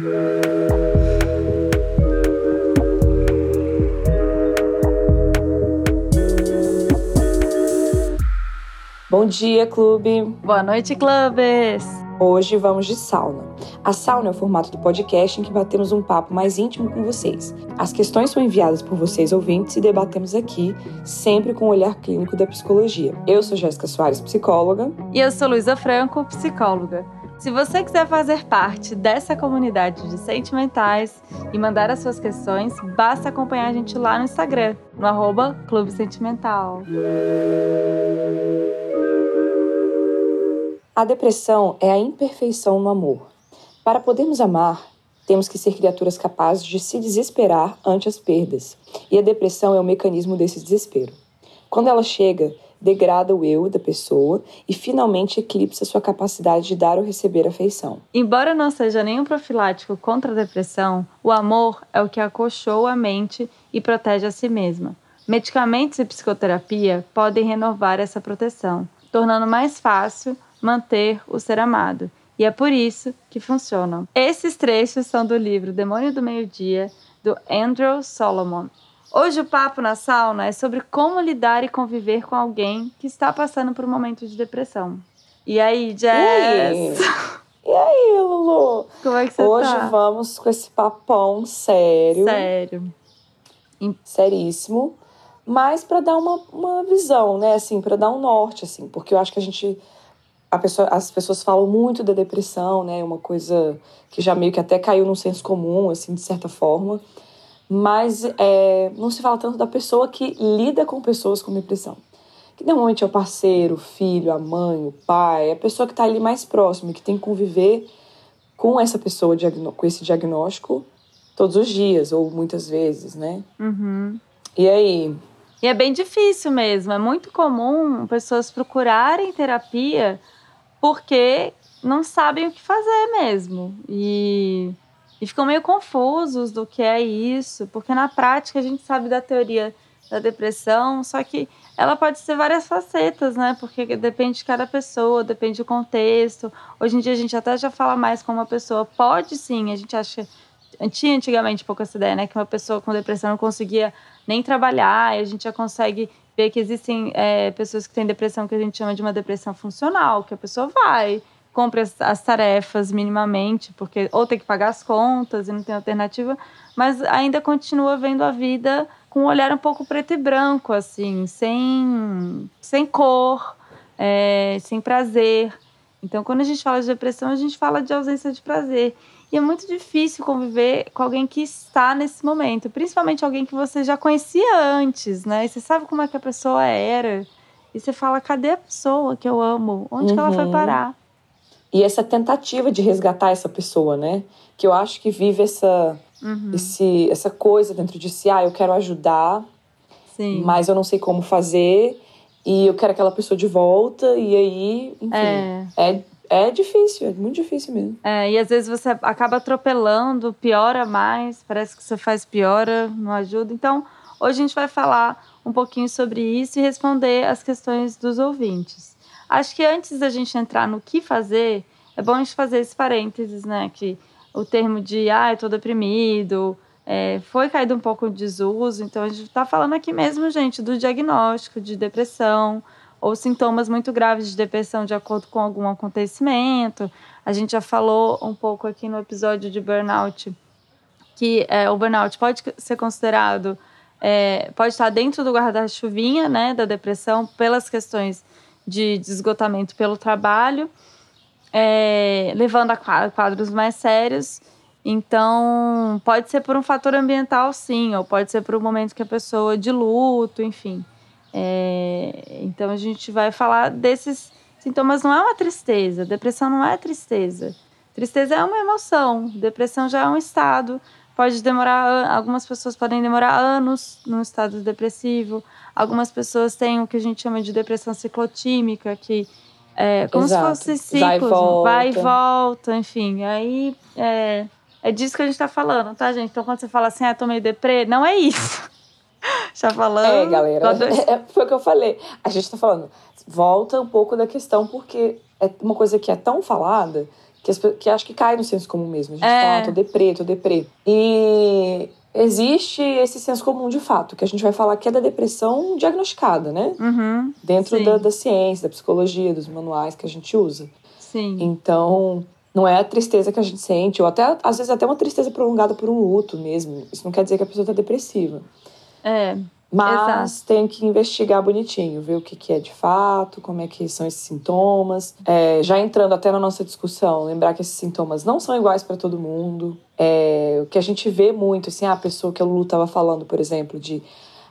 Bom dia, clube! Boa noite, clubes! Hoje vamos de sauna. A sauna é o formato do podcast em que batemos um papo mais íntimo com vocês. As questões são enviadas por vocês ouvintes e debatemos aqui, sempre com o olhar clínico da psicologia. Eu sou Jéssica Soares, psicóloga. E eu sou Luísa Franco, psicóloga. Se você quiser fazer parte dessa comunidade de sentimentais e mandar as suas questões, basta acompanhar a gente lá no Instagram, no arroba Clube Sentimental. A depressão é a imperfeição no amor. Para podermos amar, temos que ser criaturas capazes de se desesperar ante as perdas. E a depressão é o mecanismo desse desespero. Quando ela chega, degrada o eu da pessoa e finalmente eclipsa sua capacidade de dar ou receber afeição. Embora não seja nenhum profilático contra a depressão, o amor é o que acolchoa a mente e protege a si mesma. Medicamentos e psicoterapia podem renovar essa proteção, tornando mais fácil manter o ser amado. E é por isso que funcionam. Esses trechos são do livro Demônio do Meio-Dia, do Andrew Solomon. Hoje o papo na sauna é sobre como lidar e conviver com alguém que está passando por um momento de depressão. E aí, Jess? E aí, Lulu? Como é que você Hoje tá? vamos com esse papão sério. Sério. Seríssimo. Mas para dar uma, uma visão, né? Assim, para dar um norte, assim. Porque eu acho que a gente Pessoa, as pessoas falam muito da depressão, né? Uma coisa que já meio que até caiu no senso comum, assim, de certa forma. Mas é, não se fala tanto da pessoa que lida com pessoas com depressão. Que normalmente é o parceiro, o filho, a mãe, o pai, a pessoa que está ali mais próximo, que tem que conviver com essa pessoa, com esse diagnóstico todos os dias, ou muitas vezes, né? Uhum. E aí? E é bem difícil mesmo. É muito comum pessoas procurarem terapia porque não sabem o que fazer mesmo. E, e ficam meio confusos do que é isso, porque na prática a gente sabe da teoria da depressão, só que ela pode ser várias facetas, né? Porque depende de cada pessoa, depende do contexto. Hoje em dia a gente até já fala mais como uma pessoa pode sim, a gente acha tinha antigamente pouco essa ideia, né? Que uma pessoa com depressão não conseguia nem trabalhar, e a gente já consegue ver que existem é, pessoas que têm depressão que a gente chama de uma depressão funcional, que a pessoa vai, compra as, as, tarefas minimamente, porque ou tem que pagar as contas e não tem alternativa, mas ainda continua vendo a vida com um olhar um pouco preto e branco, assim, sem, sem cor, é, sem prazer. Então, quando a gente fala de depressão, a gente fala de ausência de prazer. E é muito difícil conviver com alguém que está nesse momento, principalmente alguém que você já conhecia antes, né? E você sabe como é que a pessoa era. E você fala, cadê a pessoa que eu amo? Onde uhum. que ela foi Uhum. parar? E essa tentativa de resgatar essa pessoa, né? Que eu acho que vive essa, Uhum. esse, essa coisa dentro de si. Ah, eu quero ajudar, Sim. mas eu não sei como fazer. E eu quero aquela pessoa de volta. E aí, enfim. É. É, é difícil, é muito difícil mesmo. É, e às vezes você acaba atropelando, piora mais, parece que você faz piora, não ajuda. Então, hoje a gente vai falar um pouquinho sobre isso e responder as questões dos ouvintes. Acho que antes da gente entrar no que fazer, é bom a gente fazer esse parênteses, né? Que o termo de, ah, eu tô deprimido, é, foi caído um pouco em desuso. Então, a gente tá falando aqui mesmo, gente, do diagnóstico de depressão, ou sintomas muito graves de depressão de acordo com algum acontecimento. A gente já falou um pouco aqui no episódio de burnout que é, o burnout pode ser considerado, é, pode estar dentro do guarda-chuvinha né, da depressão pelas questões de, de esgotamento pelo trabalho, é, levando a quadros mais sérios. Então, pode ser por um fator ambiental, sim, ou pode ser por um momento que a pessoa de luto, enfim. É, então a gente vai falar desses sintomas. Não é uma tristeza, depressão não é tristeza. Tristeza é uma emoção, depressão já é um estado. Pode demorar, algumas pessoas podem demorar anos num estado depressivo. Algumas pessoas têm o que a gente chama de depressão ciclotímica, que é como Exato. se fosse Vai e ciclos, volta. vai e volta, enfim. Aí é, é disso que a gente tá falando, tá, gente? Então quando você fala assim, ah, tô meio deprê, não é isso. Já falando. É, galera. Quando- É, foi o que eu falei. A gente tá falando. Volta um pouco da questão, porque é uma coisa que é tão falada que, as, que acho que cai no senso comum mesmo. A gente é. fala, ah, tô deprê, tô deprê. E existe esse senso comum de fato, que a gente vai falar que é da depressão diagnosticada, né? Uhum, Dentro da, da, ciência, da psicologia, dos manuais que a gente usa. Sim. Então, não é a tristeza que a gente sente, ou até, às vezes, até uma tristeza prolongada por um luto mesmo. Isso não quer dizer que a pessoa está depressiva. É. Mas Exato. tem que investigar bonitinho, ver o que, que é de fato, como é que são esses sintomas. É, já entrando até na nossa discussão, lembrar que esses sintomas não são iguais para todo mundo. É, o que a gente vê muito, assim, a pessoa que a Lulu estava falando, por exemplo, de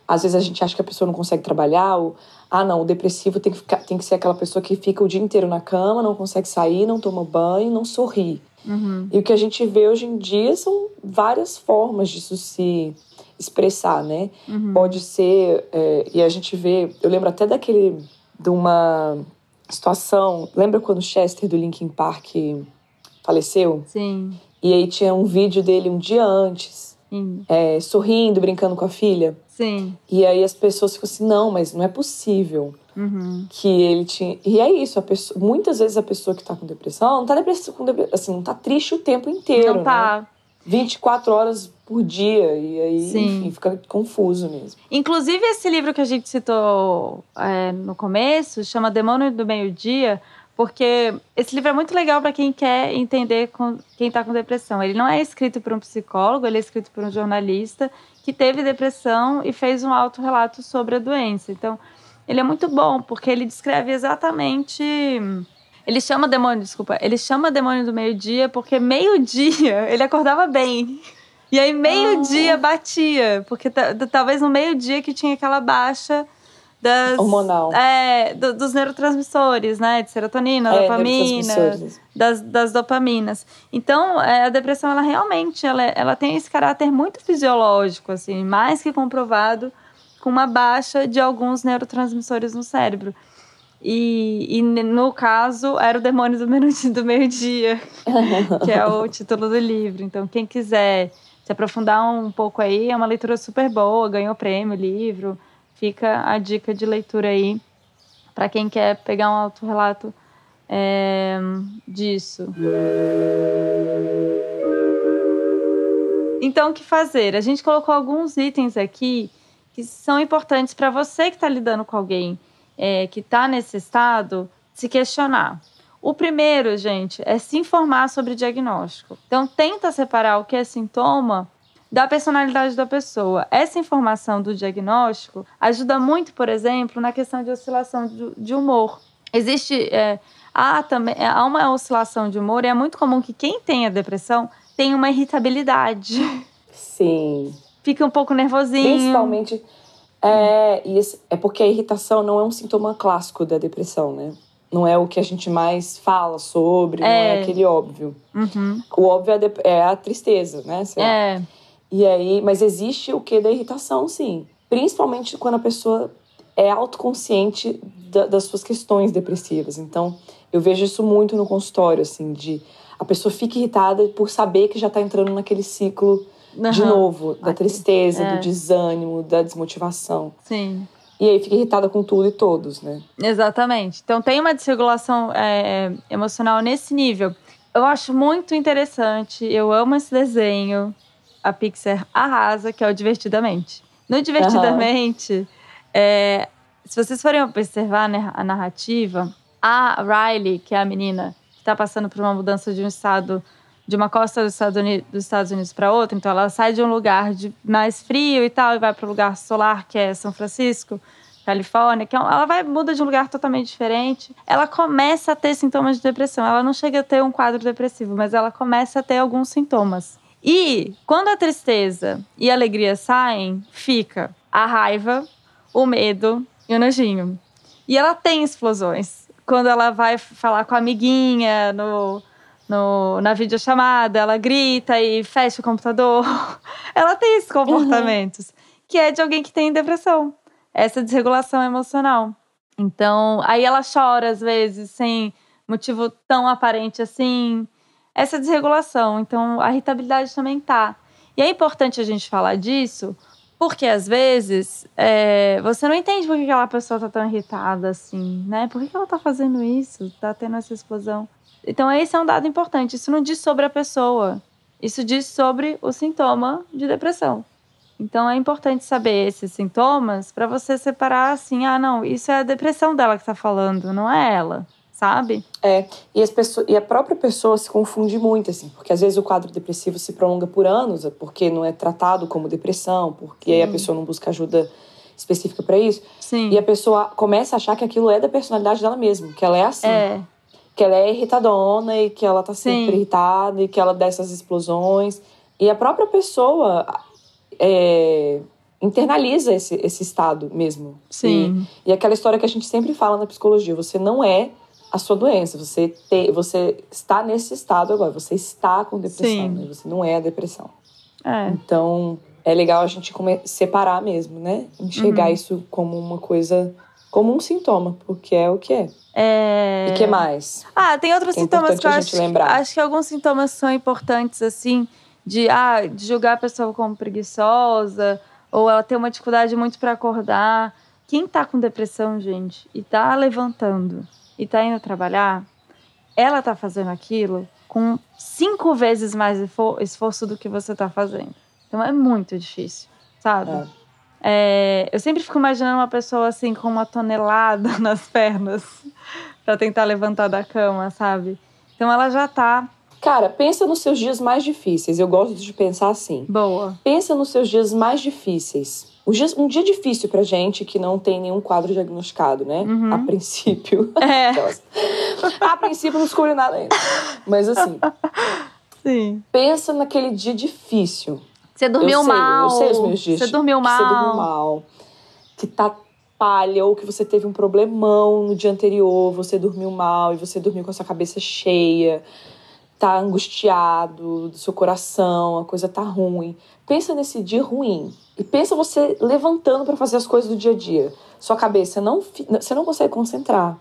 às vezes a gente acha que a pessoa não consegue trabalhar, ou ah, não, o depressivo tem que, ficar, tem que ser aquela pessoa que fica o dia inteiro na cama, não consegue sair, não toma banho, não sorri. Uhum. E o que a gente vê hoje em dia são várias formas disso se expressar, né? Uhum. Pode ser, é, e a gente vê, eu lembro até daquele, de uma situação, lembra quando o Chester do Linkin Park faleceu? Sim. E aí tinha um vídeo dele um dia antes, é, sorrindo, brincando com a filha. Sim. E aí as pessoas ficam assim, não, mas não é possível uhum. que ele tinha. E é isso, a pessoa, muitas vezes a pessoa que tá com depressão não tá depressão, assim, não tá triste o tempo inteiro. Não tá. Né? 24 horas por dia. E aí, Sim. enfim, fica confuso mesmo. Inclusive, esse livro que a gente citou é, no começo chama Demônio do Meio-Dia, porque esse livro é muito legal para quem quer entender com, quem está com depressão. Ele não é escrito por um psicólogo, ele é escrito por um jornalista que teve depressão e fez um autorrelato sobre a doença. Então, ele é muito bom, porque ele descreve exatamente ele chama demônio, desculpa. Ele chama demônio do meio-dia porque meio-dia ele acordava bem. E aí meio-dia ah. batia, porque talvez no meio-dia que tinha aquela baixa das hormonal. É, do, dos neurotransmissores, né, de serotonina, é, dopamina, das, das dopaminas. Então, é, a depressão ela realmente ela, ela tem esse caráter muito fisiológico, assim, mais que comprovado com uma baixa de alguns neurotransmissores no cérebro. E, e, no caso, era o Demônio do, do Meio-Dia, que é o título do livro. Então, quem quiser se aprofundar um pouco aí, é uma leitura super boa, ganhou prêmio livro. Fica a dica de leitura aí para quem quer pegar um autorrelato é, disso. Então, o que fazer? A gente colocou alguns itens aqui que são importantes para você que está lidando com alguém é, que está nesse estado se questionar. O primeiro, gente, é se informar sobre diagnóstico. Então, tenta separar o que é sintoma da personalidade da pessoa. Essa informação do diagnóstico ajuda muito, por exemplo, na questão de oscilação de humor. Existe. É, há, também, há uma oscilação de humor e é muito comum que quem tenha depressão tenha uma irritabilidade. Sim. Fica um pouco nervosinho. Principalmente é, é porque a irritação não é um sintoma clássico da depressão, né? Não é o que a gente mais fala sobre, é. não é aquele óbvio. Uhum. O óbvio é, é a tristeza, né? É. E aí, mas existe o que da irritação, sim. Principalmente quando a pessoa é autoconsciente da, das suas questões depressivas. Então, eu vejo isso muito no consultório, assim, de a pessoa fica irritada por saber que já está entrando naquele ciclo uhum. de novo, da tristeza, é. do desânimo, da desmotivação. Sim. E aí fica irritada com tudo e todos, né? Exatamente. Então tem uma desregulação é, emocional nesse nível. Eu acho muito interessante, eu amo esse desenho. A Pixar arrasa, que é o Divertidamente. No Divertidamente, uhum. é, se vocês forem observar né, a narrativa, a Riley, que é a menina que está passando por uma mudança de um estado de uma costa dos Estados Unidos, Unidos para outra. Então, ela sai de um lugar de mais frio e tal e vai para o lugar solar, que é São Francisco, Califórnia. Que é ela vai muda de um lugar totalmente diferente. Ela começa a ter sintomas de depressão. Ela não chega a ter um quadro depressivo, mas ela começa a ter alguns sintomas. E quando a tristeza e a alegria saem, fica a raiva, o medo e o nojinho. E ela tem explosões. Quando ela vai falar com a amiguinha no, no, na videochamada, ela grita e fecha o computador. ela tem esses comportamentos, uhum. que é de alguém que tem depressão, essa desregulação emocional. Então, aí ela chora às vezes, sem motivo tão aparente assim. Essa desregulação. Então, a irritabilidade também tá. E é importante a gente falar disso, porque às vezes é, você não entende por que aquela pessoa tá tão irritada assim, né? Por que ela tá fazendo isso? Tá tendo essa explosão Então, esse é um dado importante. Isso não diz sobre a pessoa, isso diz sobre o sintoma de depressão. Então, é importante saber esses sintomas para você separar assim: ah, não, isso é a depressão dela que está falando, não é ela sabe? É, e, as pessoas, e a própria pessoa se confunde muito, assim, porque às vezes o quadro depressivo se prolonga por anos, porque não é tratado como depressão, porque aí a pessoa não busca ajuda específica para isso. Sim. E a pessoa começa a achar que aquilo é da personalidade dela mesma, que ela é assim. É. Que ela é irritadona e que ela tá sempre Sim. irritada e que ela dá essas explosões. E a própria pessoa é, internaliza esse, esse estado mesmo. Sim. E, e aquela história que a gente sempre fala na psicologia: você não é a sua doença, você, te, você está nesse estado agora, você está com depressão, né? você não é a depressão. É. Então, é legal a gente separar mesmo, né? Enxergar Uhum. isso como uma coisa, como um sintoma, porque é o que é. É... E o que mais? Ah, tem outros Que é sintomas importante que eu acho, lembrar. acho que alguns sintomas são importantes, assim, de, ah, de julgar a pessoa como preguiçosa, ou ela ter uma dificuldade muito para acordar. Quem tá com depressão, gente, e tá levantando e tá indo trabalhar, ela tá fazendo aquilo com cinco vezes mais esfor- esforço do que você tá fazendo. Então é muito difícil, sabe? É. É, eu sempre fico imaginando uma pessoa assim com uma tonelada nas pernas para tentar levantar da cama, sabe? Então ela já tá Cara, pensa nos seus dias mais difíceis. Eu gosto de pensar assim. boa. Pensa nos seus dias mais difíceis. Um dia, um dia difícil pra gente que não tem nenhum quadro diagnosticado, né? Uhum. A princípio. É. A princípio não descobriu nada ainda. Mas assim, sim. pensa naquele dia difícil. Você dormiu eu sei, mal. Eu sei os meus dias. Você dormiu mal. Você dormiu mal. Que tá palha, ou que você teve um problemão no dia anterior, você dormiu mal e você dormiu com a sua cabeça cheia, tá angustiado do seu coração, a coisa tá ruim. Pensa nesse dia ruim. E pensa você levantando para fazer as coisas do dia a dia. Sua cabeça não. Você não consegue concentrar.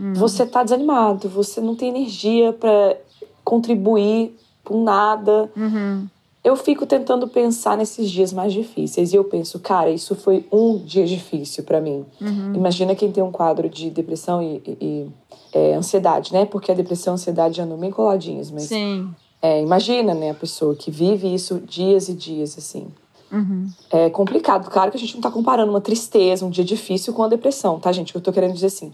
Hum. Você tá desanimado, você não tem energia para contribuir com nada. Uhum. Eu fico tentando pensar nesses dias mais difíceis e eu penso, cara, isso foi um dia difícil pra mim. Uhum. Imagina quem tem um quadro de depressão e, e- e, é, ansiedade, né? Porque a depressão e a ansiedade andam bem coladinhas, mas Sim. é, imagina, né, a pessoa que vive isso dias e dias assim. Uhum. É complicado. Claro que a gente não tá comparando uma tristeza, um dia difícil com a depressão, tá, gente? Eu tô querendo dizer assim.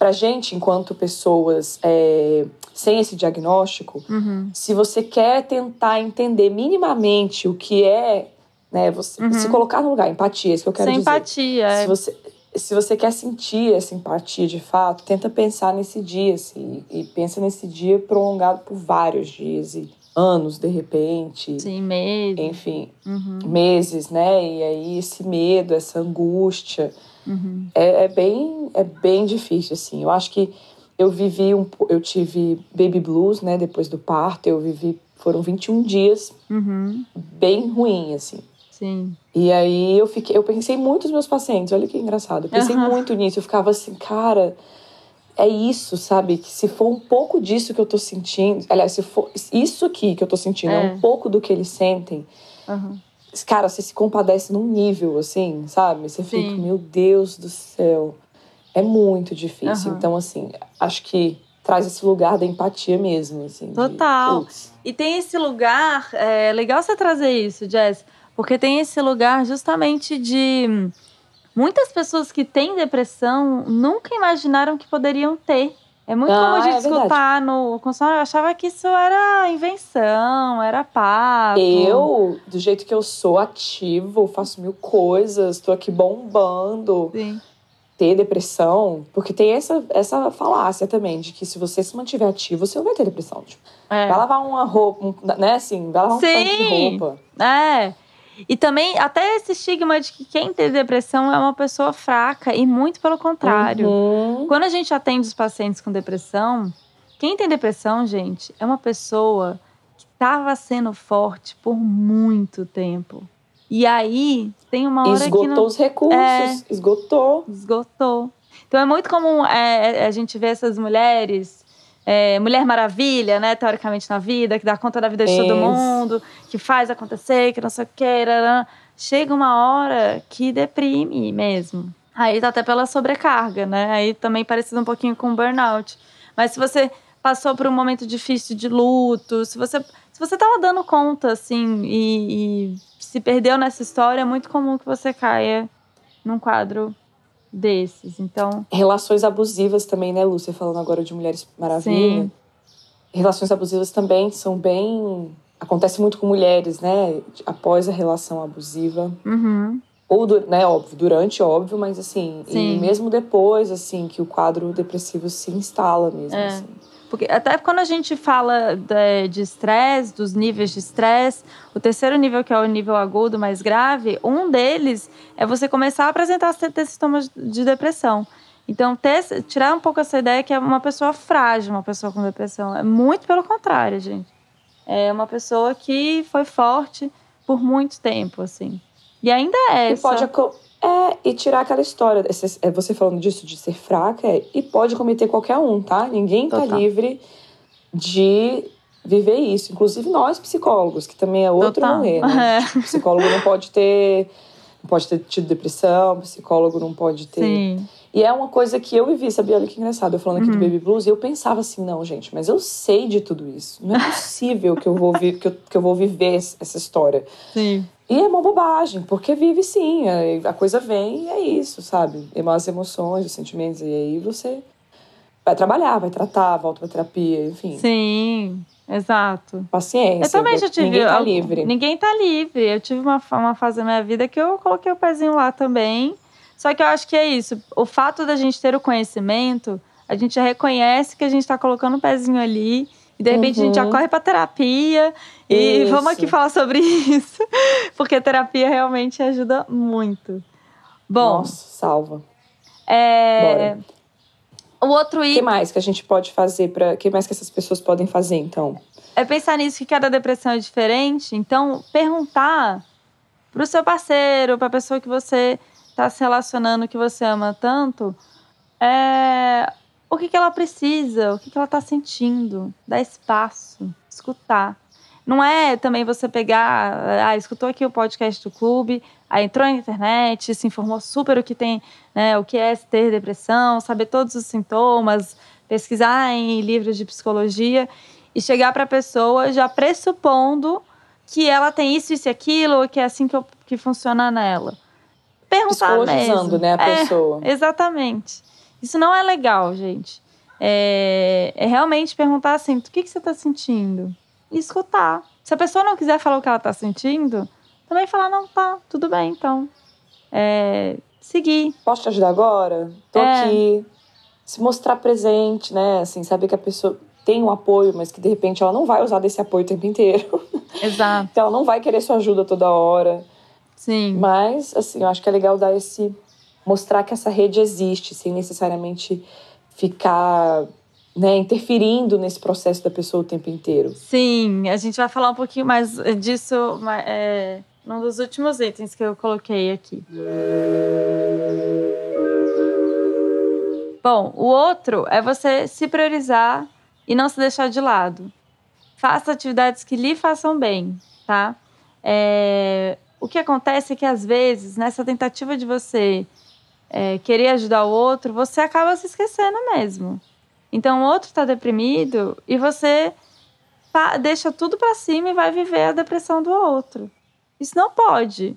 Pra gente, enquanto pessoas é, sem esse diagnóstico, Uhum. se você quer tentar entender minimamente o que é, né, você Uhum. se colocar no lugar, empatia, é isso que eu quero Sem dizer. empatia. é. Se você se você quer sentir essa empatia de fato, tenta pensar nesse dia, assim, e pensa nesse dia prolongado por vários dias e anos de repente, Sim, mesmo. enfim, Uhum. meses, né? E aí esse medo, essa angústia, Uhum. é, é bem é bem difícil assim. Eu acho que eu vivi um eu tive baby blues, né, depois do parto, eu vivi foram 21 dias Uhum. bem ruim assim. Sim. E aí eu fiquei, eu pensei muito nos meus pacientes, olha que engraçado. Eu pensei Aham. muito nisso, eu ficava assim, cara, é isso, sabe? Que se for um pouco disso que eu tô sentindo, aliás, se for isso aqui que eu tô sentindo, é, É. um pouco do que eles sentem, Uhum. Cara, você se compadece num nível assim, sabe? Você Sim. fica, meu Deus do céu. É muito difícil. Aham. Então, assim, acho que traz esse lugar da empatia mesmo, assim. de, Total. putz, E tem esse lugar, é legal você trazer isso, Jess, porque tem esse lugar justamente de muitas pessoas que têm depressão nunca imaginaram que poderiam ter. É muito Ah, a gente é verdade. escutar no consultório, eu achava que isso era invenção, era papo. Eu, do jeito que eu sou, ativo, faço mil coisas, tô aqui bombando. Sim. Ter depressão, porque tem essa, essa falácia também, de que se você se mantiver ativo, você não vai ter depressão. Tipo, É. Vai lavar uma roupa, um- né, assim, vai lavar um tanque de Sim. roupa. É. E também, até esse estigma de que quem tem depressão é uma pessoa fraca, e muito pelo contrário. Uhum. Quando a gente atende os pacientes com depressão, quem tem depressão, gente, é uma pessoa que estava sendo forte por muito tempo. E aí, tem uma hora Esgotou que não os recursos, É. esgotou. esgotou. Então é muito comum é, a gente ver essas mulheres, é, Mulher Maravilha, né, teoricamente na vida, que dá conta da vida de todo Isso. mundo, que faz acontecer, que não sei o que. Chega uma hora que deprime mesmo. Aí tá até pela sobrecarga, né? Aí também parecido um pouquinho com burnout. Mas se você passou por um momento difícil de luto, se você se você tava dando conta assim e, e se perdeu nessa história, é muito comum que você caia num quadro desses. Então, relações abusivas também, né, Lúcia, falando agora de Mulheres Maravilha. Sim. Relações abusivas também são bem acontece muito com mulheres, né? Após a relação abusiva. Uhum. Ou, né, óbvio, durante, óbvio, mas assim, Sim. e mesmo depois, assim, que o quadro depressivo se instala mesmo. É. Assim. Porque até quando a gente fala de estresse, dos níveis de estresse, o terceiro nível, que é o nível agudo mais grave, um deles é você começar a apresentar ter sintomas de depressão. Então, ter, tirar um pouco essa ideia que é uma pessoa frágil, uma pessoa com depressão. É muito pelo contrário, gente. É uma pessoa que foi forte por muito tempo, assim. E ainda é. E pode é, e tirar aquela história, é, você falando disso, de ser fraca, é, e pode cometer qualquer um, tá? Ninguém tá Total. livre de viver isso. Inclusive nós, psicólogos, que também é outro Total. rolê, né? É. Psicólogo não pode ter. Não pode ter tido depressão, psicólogo não pode ter. Sim. E é uma coisa que eu vivi, sabia? Olha que engraçado. Eu falando aqui uhum. do Baby Blues, e eu pensava assim, não, gente, mas eu sei de tudo isso. Não é possível que eu vou, vi que eu, que eu vou viver essa história. Sim. E é uma bobagem, porque vive sim. A coisa vem e é isso, sabe? É as emoções, os sentimentos. E aí você vai trabalhar, vai tratar, volta pra terapia, enfim. Sim, exato. Paciência. Eu também já tive. Ninguém tá livre. Ninguém tá livre. Eu tive uma, uma fase da minha vida que eu coloquei o pezinho lá também. Só que eu acho que é isso. O fato da gente ter o conhecimento, a gente já reconhece que a gente está colocando o pezinho ali. E de repente uhum. a gente já uhum. corre para terapia. E isso. vamos aqui falar sobre isso. Porque terapia realmente ajuda muito. Bom. Nossa, salva. É. Bora. O outro item. O que mais que a gente pode fazer para. O que mais que essas pessoas podem fazer, então? É pensar nisso que cada depressão é diferente. Então, perguntar pro seu parceiro, pra pessoa que você está se relacionando que você ama tanto, é o que, que ela precisa, o que, que ela está sentindo, dar espaço, escutar. Não é também você pegar, ah, escutou aqui o podcast do clube, aí entrou na internet, se informou super o que tem, né, o que é ter depressão, saber todos os sintomas, pesquisar em livros de psicologia e chegar para a pessoa já pressupondo que ela tem isso, isso e aquilo, que é assim que, eu, que funciona nela perguntar mesmo. né, a é, pessoa. Exatamente. Isso não é legal, gente. É, é realmente perguntar assim, o que, que você está sentindo? E escutar. Se a pessoa não quiser falar o que ela está sentindo, também falar, não, tá, tudo bem, então. É, seguir. Posso te ajudar agora? Tô é. aqui. Se mostrar presente, né? Assim, saber que a pessoa tem um apoio, mas que de repente ela não vai usar desse apoio o tempo inteiro. Exato. então ela não vai querer sua ajuda toda hora. Sim. Mas, assim, eu acho que é legal dar esse. mostrar que essa rede existe, sem necessariamente ficar né, interferindo nesse processo da pessoa o tempo inteiro. Sim, a gente vai falar um pouquinho mais disso é, num dos últimos itens que eu coloquei aqui. Bom, o outro é você se priorizar e não se deixar de lado. Faça atividades que lhe façam bem, tá? É, o que acontece é que, às vezes, nessa tentativa de você é, querer ajudar o outro, você acaba se esquecendo mesmo. Então, o outro está deprimido e você deixa tudo para cima e vai viver a depressão do outro. Isso não pode.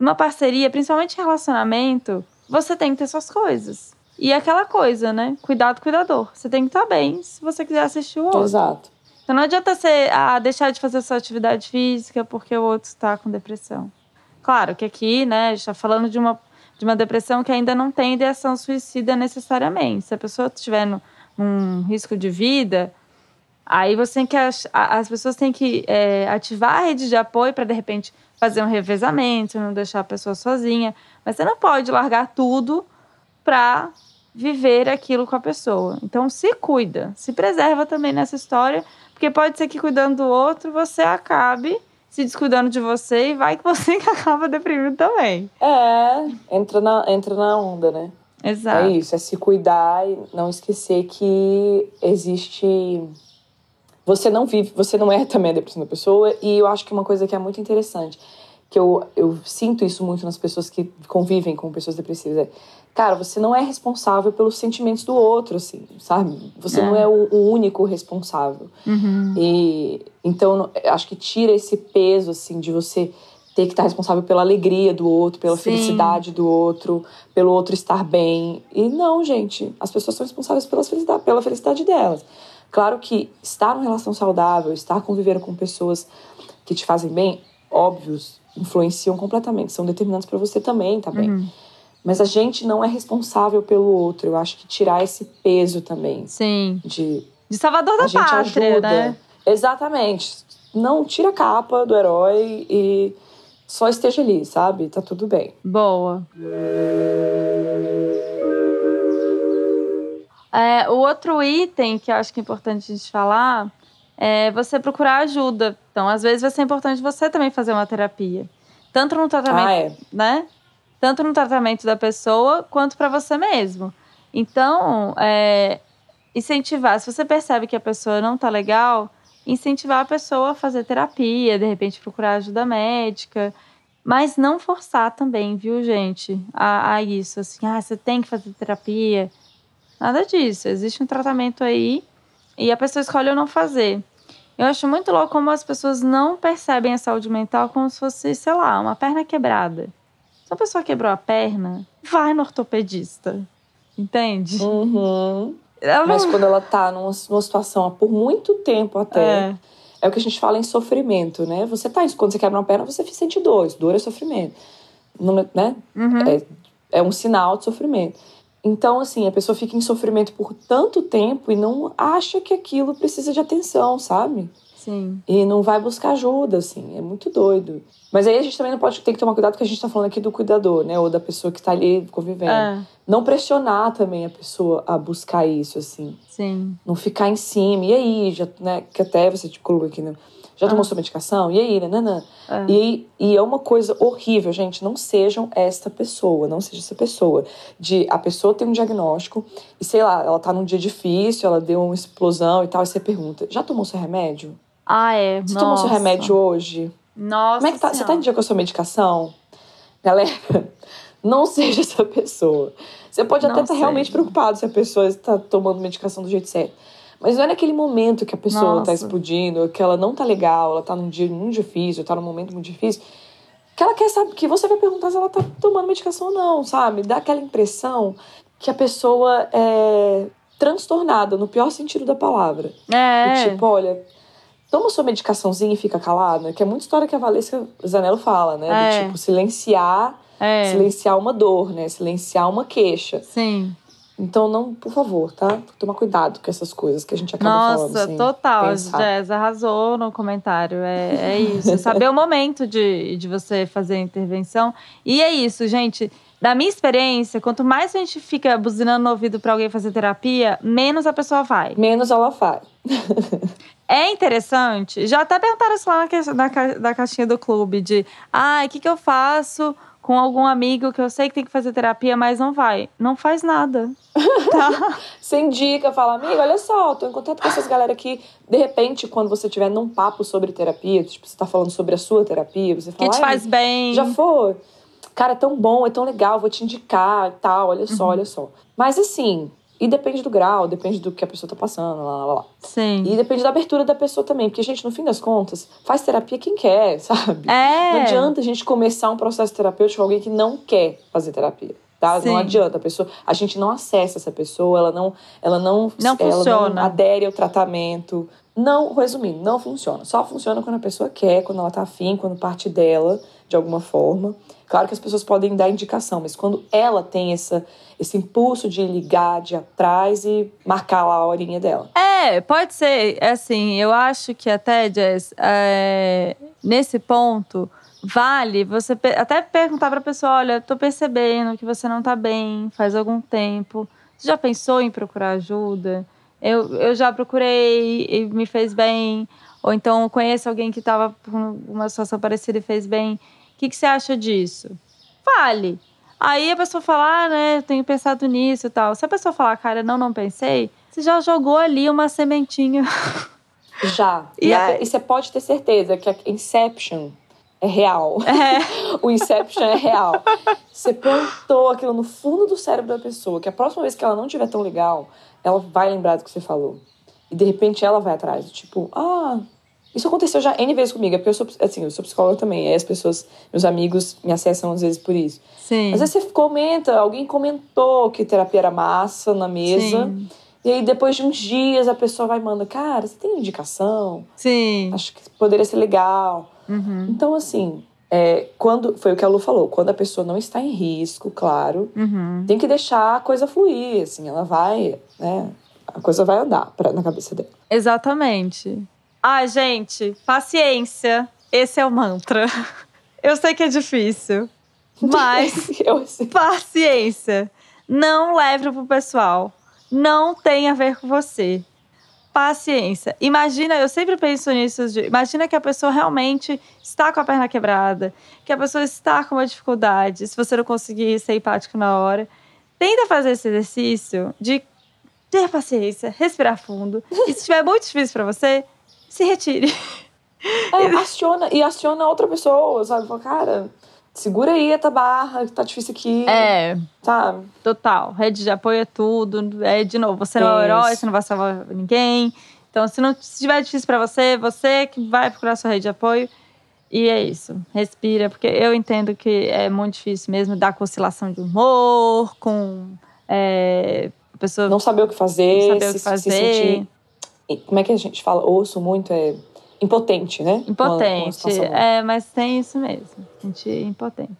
Uma parceria, principalmente em relacionamento, você tem que ter suas coisas. E aquela coisa, né? Cuidado, cuidador. Você tem que estar bem se você quiser assistir o outro. Exato. Então não adianta você ah, deixar de fazer sua atividade física porque o outro está com depressão. Claro que aqui, né, a gente está falando de uma, de uma depressão que ainda não tem ideação suicida necessariamente. Se a pessoa estiver num risco de vida, aí você tem que. As pessoas têm que é, ativar a rede de apoio para, de repente, fazer um revezamento, não deixar a pessoa sozinha. Mas você não pode largar tudo para viver aquilo com a pessoa. Então, se cuida, se preserva também nessa história, porque pode ser que cuidando do outro você acabe se descuidando de você e vai que você que acaba deprimido também. É, entra na, entra na onda, né? Exato. É isso, é se cuidar e não esquecer que existe. Você não vive, você não é também a depressão da pessoa. E eu acho que uma coisa que é muito interessante, que eu, eu sinto isso muito nas pessoas que convivem com pessoas depressivas. É, cara, você não é responsável pelos sentimentos do outro, assim, sabe? Você é. não é o, o único responsável. Uhum. E então acho que tira esse peso, assim, de você ter que estar responsável pela alegria do outro, pela Sim. felicidade do outro, pelo outro estar bem. E não, gente, as pessoas são responsáveis pela felicidade, pela felicidade delas. Claro que estar numa relação saudável, estar convivendo com pessoas que te fazem bem, óbvios, influenciam completamente, são determinantes para você também, tá bem? Uhum. Mas a gente não é responsável pelo outro. Eu acho que tirar esse peso também. Sim. De, de salvador da pátria, ajuda. né? Exatamente. Não tira a capa do herói e só esteja ali, sabe? Tá tudo bem. Boa. É, o outro item que eu acho que é importante a gente falar é você procurar ajuda. Então, às vezes vai ser importante você também fazer uma terapia. Tanto no tratamento, ah, é. né? Tanto no tratamento da pessoa quanto para você mesmo. Então, é, incentivar. Se você percebe que a pessoa não tá legal, incentivar a pessoa a fazer terapia, de repente procurar ajuda médica. Mas não forçar também, viu, gente, a, a isso. Assim, ah, você tem que fazer terapia. Nada disso. Existe um tratamento aí e a pessoa escolhe ou não fazer. Eu acho muito louco como as pessoas não percebem a saúde mental como se fosse, sei lá, uma perna quebrada. Se a pessoa quebrou a perna, vai no ortopedista. Entende? Uhum. Mas quando ela tá numa, numa situação há por muito tempo até. É. é. o que a gente fala em sofrimento, né? Você tá. Quando você quebra uma perna, você sente dor. Dor é sofrimento. Não, né? Uhum. É, é um sinal de sofrimento. Então, assim, a pessoa fica em sofrimento por tanto tempo e não acha que aquilo precisa de atenção, sabe? Sim. E não vai buscar ajuda, assim, é muito doido. Mas aí a gente também não pode ter que tomar cuidado que a gente tá falando aqui do cuidador, né? Ou da pessoa que tá ali convivendo. É. Não pressionar também a pessoa a buscar isso, assim. Sim. Não ficar em cima. E aí, já, né? Que até você te colocou aqui, né? Já tomou ah. sua medicação? E aí, né? É. E, e é uma coisa horrível, gente. Não sejam esta pessoa, não seja essa pessoa. De a pessoa tem um diagnóstico e, sei lá, ela tá num dia difícil, ela deu uma explosão e tal, e você pergunta: já tomou seu remédio? Ah, é. Você Nossa. tomou seu remédio hoje? Nossa. Como é que tá? Você tá em dia com a sua medicação? Galera, não seja essa pessoa. Você pode não até estar tá realmente preocupado se a pessoa está tomando medicação do jeito certo. Mas não é naquele momento que a pessoa tá Nossa. tá explodindo, que ela não tá legal, ela tá num dia muito difícil, tá num momento muito difícil, que ela quer saber, que você vai perguntar se ela tá tomando medicação ou não, sabe? Dá aquela impressão que a pessoa é transtornada, no pior sentido da palavra. É. E, tipo, olha, toma sua medicaçãozinha e fica calada, que é muita história que a Valesca Zanello fala, né? É. tipo, silenciar, é. silenciar uma dor, né? Silenciar uma queixa. Sim. Então, não, por favor, tá? Tomar cuidado com essas coisas que a gente acaba Nossa, falando. Nossa, total. Jess arrasou no comentário. É, é isso. Saber o momento de, de você fazer a intervenção. E é isso, gente. Da minha experiência, quanto mais a gente fica buzinando no ouvido para alguém fazer terapia, menos a pessoa vai. Menos ela vai. é interessante. Já até perguntaram isso lá na, na, na caixinha do clube: de, ah, o que, que eu faço? com algum amigo que eu sei que tem que fazer terapia, mas não vai. Não faz nada. Tá? Você indica, fala, amigo, olha só, tô em contato com essas galera aqui. De repente, quando você tiver num papo sobre terapia, tipo, você tá falando sobre a sua terapia, você fala. Que te faz bem. Já foi. Cara, é tão bom, é tão legal, vou te indicar e tal, olha só, uhum. olha só. Mas assim, e depende do grau, depende do que a pessoa tá passando, lá, lá, lá. Sim. E depende da abertura da pessoa também. Porque, gente, no fim das contas, faz terapia quem quer, sabe? É. Não adianta a gente começar um processo terapêutico com alguém que não quer fazer terapia. Tá? Não adianta, a pessoa, a gente não acessa essa pessoa, ela não, ela não, não ela funciona. não adere ao tratamento. Não, resumindo, não funciona. Só funciona quando a pessoa quer, quando ela tá afim, quando parte dela, de alguma forma. Claro que as pessoas podem dar indicação, mas quando ela tem essa, esse impulso de ligar de atrás e marcar lá a horinha dela. É, pode ser. É assim, eu acho que até, Jess, é, nesse ponto, vale você até perguntar para a pessoa: olha, tô percebendo que você não tá bem faz algum tempo. Você já pensou em procurar ajuda? Eu, eu já procurei e me fez bem. Ou então conheço alguém que estava com uma situação parecida e fez bem que, que você acha disso? Fale. Aí a pessoa fala, ah, né, tenho pensado nisso e tal. Se a pessoa falar, cara, não, não pensei, você já jogou ali uma sementinha. Já. E, e, você pode ter certeza que a Inception é real. É. o Inception é real. Você plantou aquilo no fundo do cérebro da pessoa, que a próxima vez que ela não estiver tão legal, ela vai lembrar do que você falou. E de repente ela vai atrás. Tipo, ah, isso aconteceu já N vezes comigo, é porque eu sou, assim, eu sou psicóloga também. Aí as pessoas, meus amigos, me acessam às vezes por isso. Sim. Às vezes você comenta, alguém comentou que terapia era massa na mesa. Sim. E aí, depois de uns dias, a pessoa vai mandar, cara, você tem indicação? Sim. Acho que poderia ser legal. Uhum. Então, assim, é, quando foi o que a Lu falou, quando a pessoa não está em risco, claro, uhum. tem que deixar a coisa fluir, assim, ela vai, né? A coisa vai andar pra, na cabeça dela. Exatamente. Ah, gente, paciência. Esse é o mantra. Eu sei que é difícil, mas paciência. Não leve pro pessoal. Não tem a ver com você paciência. Imagina, eu sempre penso nisso, imagina que a pessoa realmente está com a perna quebrada, que a pessoa está com uma dificuldade, se você não conseguir ser empático na hora. Tenta fazer esse exercício de ter paciência, respirar fundo. E se estiver muito difícil para você, se retire. É, aciona, e aciona outra pessoa, sabe? Fala, cara, segura aí essa barra, que tá difícil aqui. É. Sabe? Total. Rede de apoio é tudo. É, de novo, você não é o herói, você não vai salvar ninguém. Então, se não se estiver difícil para você, você que vai procurar sua rede de apoio. E é isso. Respira, porque eu entendo que é muito difícil mesmo dar com oscilação de humor, com é, a pessoa. Não saber o que fazer, não saber o que fazer. Se sentir. Como é que a gente fala? Ouço muito, é impotente, né? Impotente. é, mas tem isso mesmo. Gente impotente.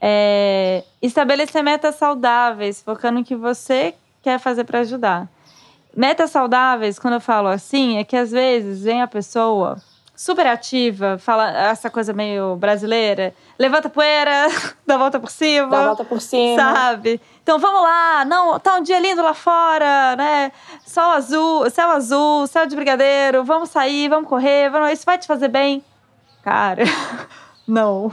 É, estabelecer metas saudáveis, focando no que você quer fazer para ajudar. Metas saudáveis, quando eu falo assim, é que às vezes vem a pessoa super ativa, fala essa coisa meio brasileira, levanta poeira, dá volta por cima. Dá volta por cima. Sabe? Então vamos lá, não, tá um dia lindo lá fora, né? Sol azul, céu azul, céu de brigadeiro, vamos sair, vamos correr, vamos, isso vai te fazer bem. Cara, não.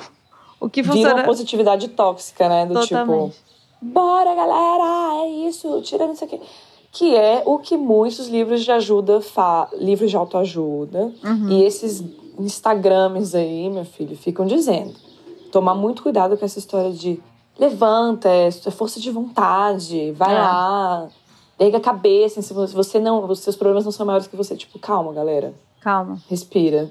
O que funciona. Vira uma positividade tóxica, né? Do tipo, Totalmente. tipo, bora galera, é isso, tirando isso aqui que é o que muitos livros de ajuda, livros de autoajuda uhum. e esses Instagrams aí, meu filho, ficam dizendo. Tomar muito cuidado com essa história de levanta, é força de vontade, vai é. lá, erga a cabeça, se você não, os seus problemas não são maiores que você, tipo, calma, galera. Calma. Respira.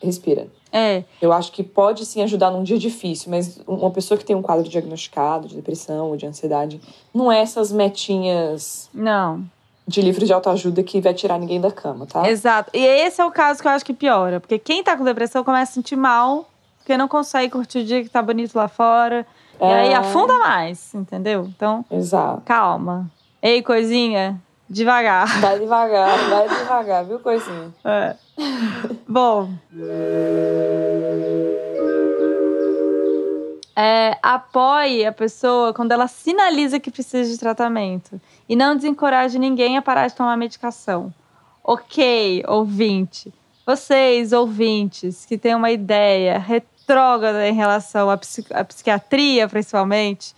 Respira. É. Eu acho que pode sim ajudar num dia difícil, mas uma pessoa que tem um quadro diagnosticado de depressão ou de ansiedade, não é essas metinhas. Não. De livro de autoajuda que vai tirar ninguém da cama, tá? Exato. E esse é o caso que eu acho que piora. Porque quem tá com depressão começa a sentir mal, porque não consegue curtir o dia que tá bonito lá fora. É... E aí afunda mais, entendeu? Então. Exato. Calma. Ei, coisinha, devagar. Vai devagar, vai devagar, viu, coisinha? É. Bom. É, apoie a pessoa quando ela sinaliza que precisa de tratamento. E não desencoraje ninguém a parar de tomar medicação. Ok, ouvinte. Vocês, ouvintes, que têm uma ideia retrógrada em relação à, psiqui à psiquiatria, principalmente,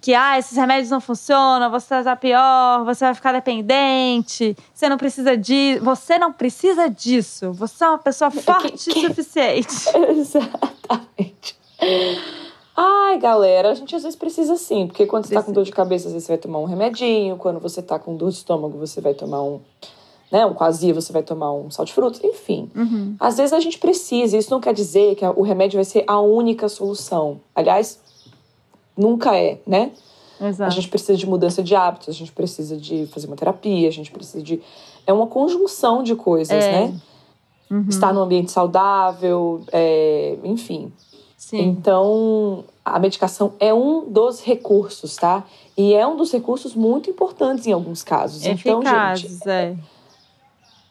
que ah, esses remédios não funcionam, você vai estar pior, você vai ficar dependente, você não precisa disso, você não precisa disso. Você é uma pessoa forte o suficiente. Exatamente. Ai, galera, a gente às vezes precisa sim, porque quando você tá com dor de cabeça, às vezes você vai tomar um remedinho, quando você tá com dor de estômago, você vai tomar um, né, um quasi, você vai tomar um sal de frutas, enfim. Uhum. Às vezes a gente precisa, isso não quer dizer que o remédio vai ser a única solução. Aliás, nunca é, né? Exato. A gente precisa de mudança de hábitos, a gente precisa de fazer uma terapia, a gente precisa de. É uma conjunção de coisas, é. né? Uhum. Estar num ambiente saudável, é... enfim. Sim. Então, a medicação é um dos recursos, tá? E é um dos recursos muito importantes em alguns casos. Eficazes, então, gente. É.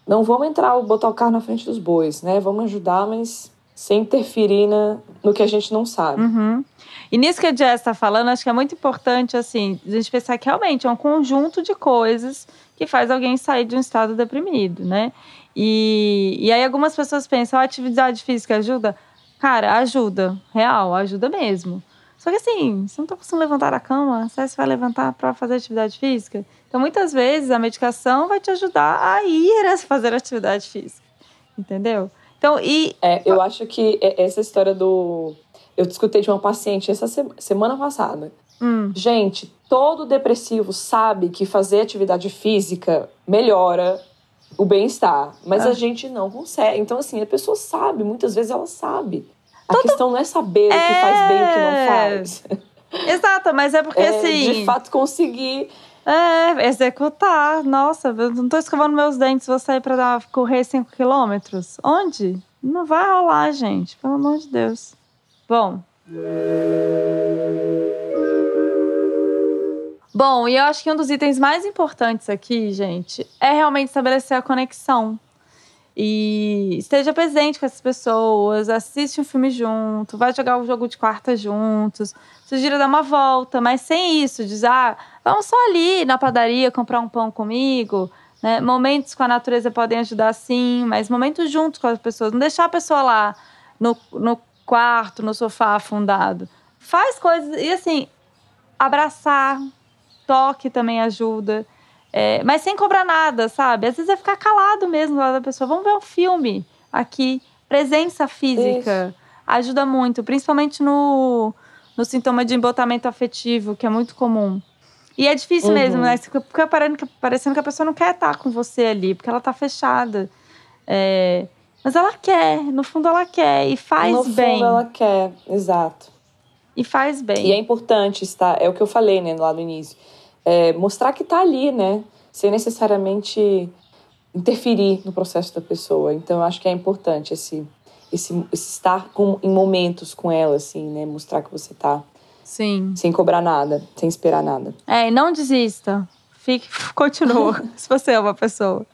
Não vamos entrar, botar o carro na frente dos bois, né? Vamos ajudar, mas sem interferir na, no que a gente não sabe. Uhum. E nisso que a Jess está falando, acho que é muito importante, assim, a gente pensar que realmente é um conjunto de coisas que faz alguém sair de um estado deprimido, né? E, e aí algumas pessoas pensam, a atividade física ajuda? Cara, ajuda, real, ajuda mesmo. Só que assim, você não tá conseguindo levantar da cama, você vai levantar para fazer atividade física? Então, muitas vezes, a medicação vai te ajudar a ir a fazer atividade física, entendeu? Então, e. É, eu acho que essa história do. Eu discutei de uma paciente essa semana passada. Hum. Gente, todo depressivo sabe que fazer atividade física melhora o bem-estar, mas a gente não consegue. Então, assim, a pessoa sabe, muitas vezes ela sabe. A todo... questão não é saber é... o que faz bem e o que não é. faz. Exato, mas é porque é, assim. De fato, conseguir. É, executar. Nossa, eu não tô escovando meus dentes, vou sair pra dar, correr 5 quilômetros. Onde? Não vai rolar, gente, pelo amor de Deus. Bom. Bom, e eu acho que um dos itens mais importantes aqui, gente, é realmente estabelecer a conexão. E esteja presente com essas pessoas, assiste um filme junto, vai jogar o um jogo de quarta juntos, sugira dar uma volta, mas sem isso, dizer, ah, vamos só ali na padaria comprar um pão comigo. Né? Momentos com a natureza podem ajudar sim, mas momentos juntos com as pessoas. Não deixar a pessoa lá no, no quarto, no sofá afundado. Faz coisas, e assim, abraçar, toque também ajuda. É, mas sem cobrar nada, sabe? Às vezes é ficar calado mesmo lá da pessoa. Vamos ver um filme aqui. Presença física Isso. ajuda muito, principalmente no, no sintoma de embotamento afetivo, que é muito comum. E é difícil uhum. mesmo, né? Fica parecendo que a pessoa não quer estar com você ali, porque ela tá fechada. É, mas ela quer, no fundo ela quer e faz no bem. No fundo ela quer, exato. E faz bem. E é importante estar, é o que eu falei, né, lá no início é, mostrar que está ali, né? Sem necessariamente interferir no processo da pessoa. Então, eu acho que é importante esse, esse, esse estar com, em momentos com ela, assim, né? Mostrar que você está Sim. Sem cobrar nada, sem esperar nada. É, e não desista. Fique, continua, se você é uma pessoa.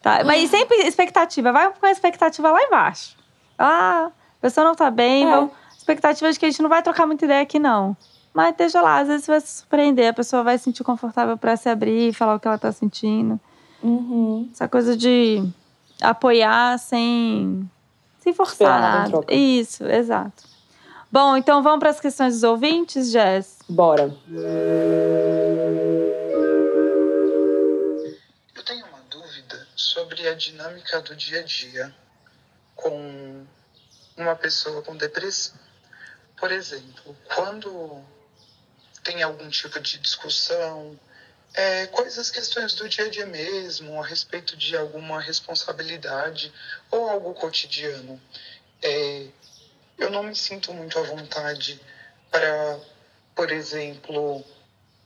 Tá? Mas sempre expectativa. Vai com a expectativa lá embaixo. Ah, a pessoa não tá bem. É. Vamos, expectativa de que a gente não vai trocar muita ideia aqui, não. Mas deixa lá, às vezes você vai se surpreender, a pessoa vai se sentir confortável para se abrir e falar o que ela tá sentindo. Uhum. Essa coisa de apoiar sem, sem forçar nada. Isso, exato. Bom, então vamos para as questões dos ouvintes, Jess? Bora. Eu tenho uma dúvida sobre a dinâmica do dia a dia com uma pessoa com depressão. Por exemplo, quando tem algum tipo de discussão, é, quais as questões do dia a dia mesmo, a respeito de alguma responsabilidade ou algo cotidiano. É, eu não me sinto muito à vontade para, por exemplo,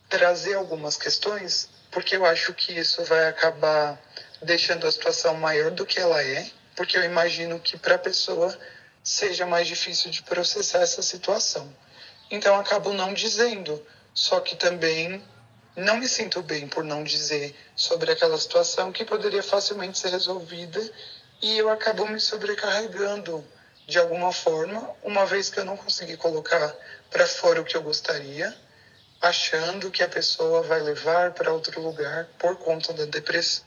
trazer algumas questões, porque eu acho que isso vai acabar deixando a situação maior do que ela é, porque eu imagino que para a pessoa seja mais difícil de processar essa situação. Então acabo não dizendo, só que também não me sinto bem por não dizer sobre aquela situação que poderia facilmente ser resolvida e eu acabo me sobrecarregando de alguma forma, uma vez que eu não consegui colocar para fora o que eu gostaria, achando que a pessoa vai levar para outro lugar por conta da depressão.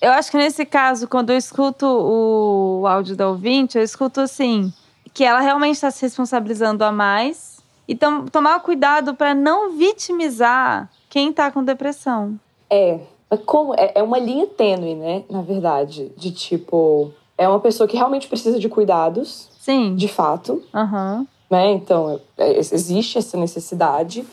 Eu acho que nesse caso, quando eu escuto o áudio da ouvinte, eu escuto assim, que ela realmente está se responsabilizando a mais. Então, tomar cuidado para não vitimizar quem está com depressão. É, como é, é uma linha tênue, né? Na verdade, de tipo, é uma pessoa que realmente precisa de cuidados. Sim. De fato. Uhum. Né? Então, é, existe essa necessidade.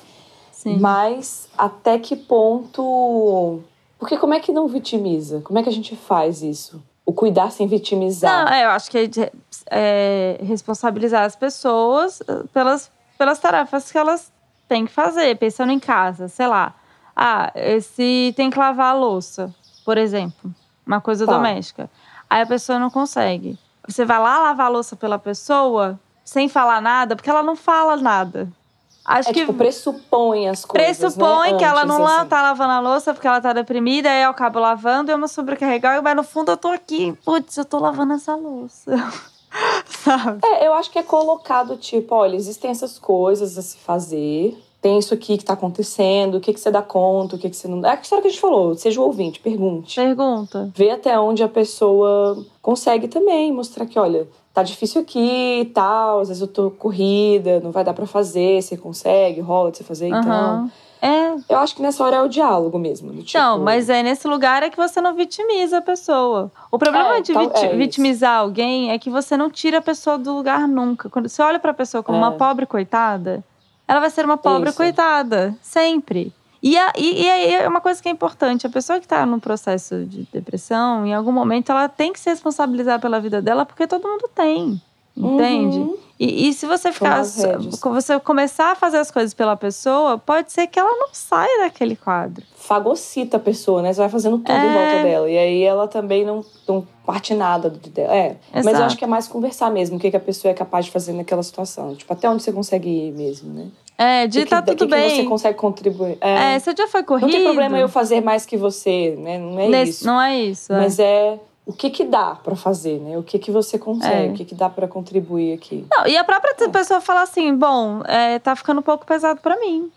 Sim. Mas até que ponto. Porque como é que não vitimiza? Como é que a gente faz isso? O cuidar sem vitimizar. Não, é, eu acho que é, é, responsabilizar as pessoas eh, pelas, pelas tarefas que elas têm que fazer, pensando em casa, sei lá. Ah, esse tem que lavar a louça, por exemplo, uma coisa tá. doméstica. Aí a pessoa não consegue. Você vai lá lavar a louça pela pessoa sem falar nada, porque ela não fala nada. Acho é, que tipo, pressupõe as coisas. Pressupõe né? que ela não assim. tá lavando a louça porque ela tá deprimida, aí eu acabo lavando, eu me sobrecarregar, mas no fundo eu tô aqui, putz, eu tô lavando essa louça. Sabe? É, eu acho que é colocado, tipo, olha, existem essas coisas a se fazer, tem isso aqui que tá acontecendo, o que, que você dá conta, o que, que você não. É a história que a gente falou, seja o ouvinte, pergunte. Pergunta. Vê até onde a pessoa consegue também mostrar que, olha, tá difícil aqui e tal, às vezes eu tô corrida, não vai dar para fazer, você consegue, rola de você fazer, então. É. Eu acho que nessa hora é o diálogo mesmo. Tipo, Não, mas é nesse lugar é que você não vitimiza a pessoa. O problema É, de tal- viti- é vitimizar alguém é que você não tira a pessoa do lugar nunca. Quando você olha pra pessoa como É. uma pobre coitada, ela vai ser uma pobre Isso. coitada, sempre. E, a- e, e aí é uma coisa que é importante: a pessoa que está num processo de depressão, em algum momento, ela tem que se responsabilizar pela vida dela, porque todo mundo tem. Entende? Uhum. E, e se você ficar. você começar a fazer as coisas pela pessoa, pode ser que ela não saia daquele quadro. Fagocita a pessoa, né? Você vai fazendo tudo É. em volta dela. E aí ela também não, não parte nada do- dela. É. Mas eu Exato. acho que é mais conversar mesmo, o que, que a pessoa é capaz de fazer naquela situação. Tipo, até onde você consegue ir mesmo, né? É, de que, tá que tudo que bem. você consegue contribuir. É, seu dia foi corrido. Não tem problema eu fazer mais que você, né? Não é Nesse- isso. Não é isso. é. Mas é o que que dá pra fazer, né? O que que você consegue, É. o que que dá pra contribuir aqui. Não, e a própria pessoa fala assim: bom, é, tá ficando um pouco pesado pra mim.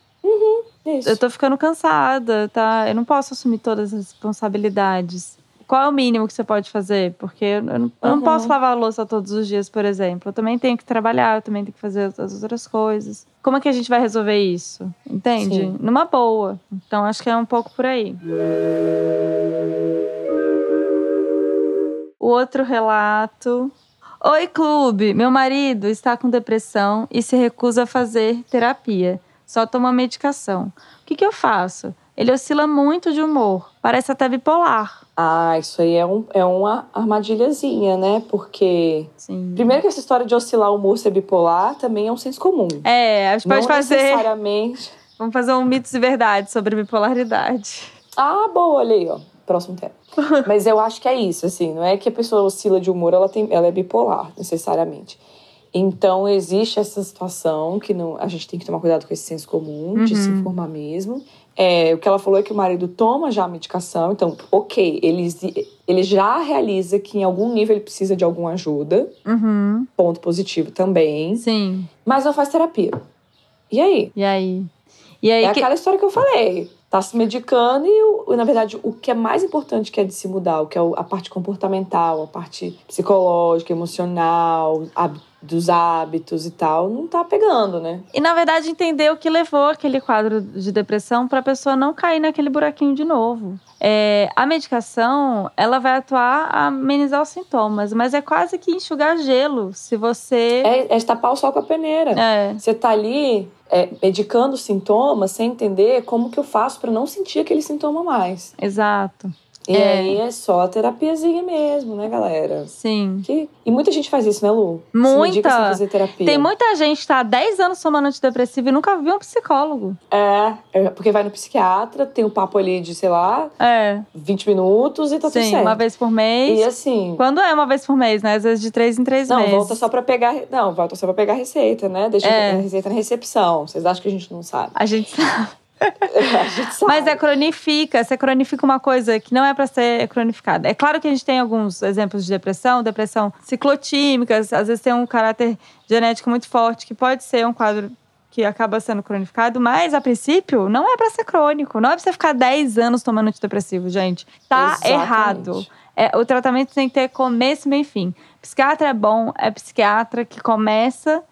Isso. Eu tô ficando cansada, tá? Eu não posso assumir todas as responsabilidades. Qual é o mínimo que você pode fazer? Porque eu não, eu não Uhum. posso lavar a louça todos os dias, por exemplo. Eu também tenho que trabalhar, eu também tenho que fazer as outras coisas. Como é que a gente vai resolver isso? Entende? Sim. Numa boa. Então acho que é um pouco por aí. O outro relato. Oi, clube! Meu marido está com depressão e se recusa a fazer terapia. Só toma medicação. O que, que eu faço? Ele oscila muito de humor, parece até bipolar. Ah, isso aí é, um, é uma armadilhazinha, né? Porque. Sim. Primeiro que essa história de oscilar o humor ser bipolar também é um senso comum. É, a gente pode Não fazer. necessariamente. Vamos fazer um mitos e verdades sobre bipolaridade. Ah, boa, olha aí, ó. Próximo tema. Mas eu acho que é isso, assim, não é que a pessoa oscila de humor, ela, tem, ela é bipolar, necessariamente. Então, existe essa situação que não, a gente tem que tomar cuidado com esse senso comum, de se Uhum. informar mesmo. É, o que ela falou é que o marido toma já a medicação, então, ok, ele, ele já realiza que em algum nível ele precisa de alguma ajuda, Uhum. ponto positivo também, Sim. mas não faz terapia. E aí? E aí? E aí É que- aquela história que eu falei. Tá se medicando e, na verdade, o que é mais importante que é de se mudar, o que é a parte comportamental, a parte psicológica, emocional, dos hábitos e tal, não tá pegando, né? E na verdade entender o que levou aquele quadro de depressão para a pessoa não cair naquele buraquinho de novo. É, a medicação ela vai atuar a amenizar os sintomas, mas é quase que enxugar gelo se você É, é tapar o sol com a peneira. é, Você tá ali é, medicando os sintomas sem entender como que eu faço para não sentir aquele sintoma mais. exato. E É. aí é só a terapiazinha mesmo, né, galera? Sim. Que... E muita gente faz isso, né, Lu? Se Muita. sem fazer terapia. Tem muita gente que tá há 10 anos tomando antidepressivo e nunca viu um psicólogo. É, é, porque vai no psiquiatra, tem um papo ali de, sei lá, É. 20 minutos e tá tudo Sim, certo. uma vez por mês. E assim, Quando é uma vez por mês, né? Às vezes de três em três não, meses. volta só pra pegar. Não, volta só pra pegar a receita, né? Deixa É. a receita na recepção. Vocês acham que a gente não sabe? A gente sabe. Mas é cronifica. Você cronifica uma coisa que não é para ser cronificada. É claro que a gente tem alguns exemplos de depressão, depressão ciclotímica, às vezes tem um caráter genético muito forte, que pode ser um quadro que acaba sendo cronificado, mas a princípio não é para ser crônico. Não é pra você ficar 10 anos tomando antidepressivo, gente. Tá Exatamente. errado. É, o tratamento tem que ter começo, meio e fim. Psiquiatra é bom, é psiquiatra que começa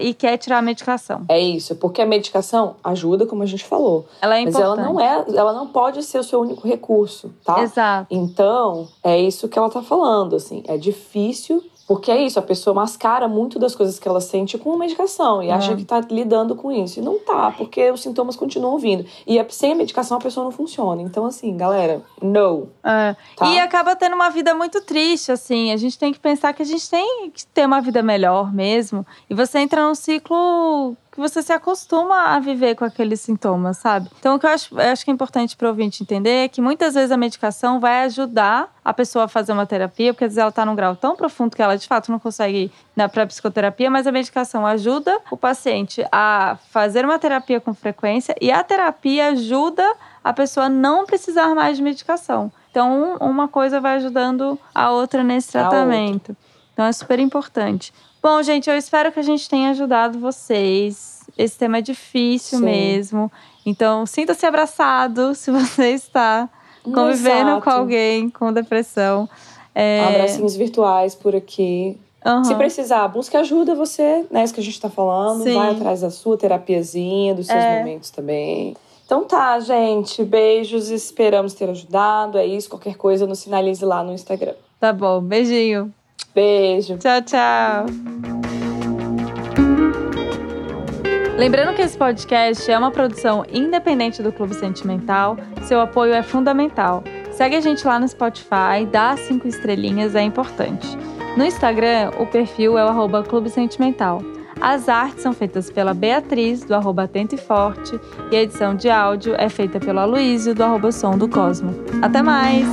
e quer tirar a medicação. É isso, porque a medicação ajuda, como a gente falou. Ela é mas importante. ela não é, ela não pode ser o seu único recurso, tá? Exato. Então, é isso que ela tá falando, assim. É difícil, porque é isso, a pessoa mascara muito das coisas que ela sente com a medicação e É. acha que tá lidando com isso. E não tá, porque os sintomas continuam vindo. E é- sem a medicação a pessoa não funciona. Então, assim, galera, no. É. Tá? E acaba tendo uma vida muito triste, assim. A gente tem que pensar que a gente tem que ter uma vida melhor mesmo. E você entra num ciclo que você se acostuma a viver com aqueles sintomas, sabe? Então, o que eu acho, eu acho que é importante para o ouvinte entender é que muitas vezes a medicação vai ajudar a pessoa a fazer uma terapia, porque às vezes ela está num grau tão profundo que ela de fato não consegue ir para psicoterapia, mas a medicação ajuda o paciente a fazer uma terapia com frequência e a terapia ajuda a pessoa a não precisar mais de medicação. Então, um- uma coisa vai ajudando a outra nesse A outra. Então, é super importante. Bom, gente, eu espero que a gente tenha ajudado vocês. Esse tema é difícil Sim. mesmo. Então, sinta-se abraçado se você está convivendo Exato. com alguém com depressão. É... Abracinhos virtuais por aqui. aham. Se precisar, busque ajuda você, né? Isso que a gente tá falando. Sim. Vai atrás da sua terapiazinha, dos seus É. momentos também. Então tá, gente. Beijos. Esperamos ter ajudado. É isso. Qualquer coisa, nos sinalize lá no Instagram. Tá bom. Beijinho. Beijo. Tchau, tchau. Lembrando que esse podcast é uma produção independente do Clube Sentimental, seu apoio é fundamental. Segue a gente lá no Spotify, dá cinco estrelinhas, é importante. No Instagram, o perfil é o arroba Clube Sentimental. As artes são feitas pela Beatriz, do arroba Atento e Forte, e a edição de áudio é feita pelo Aloísio, do arroba Som do Cosmo. Até mais!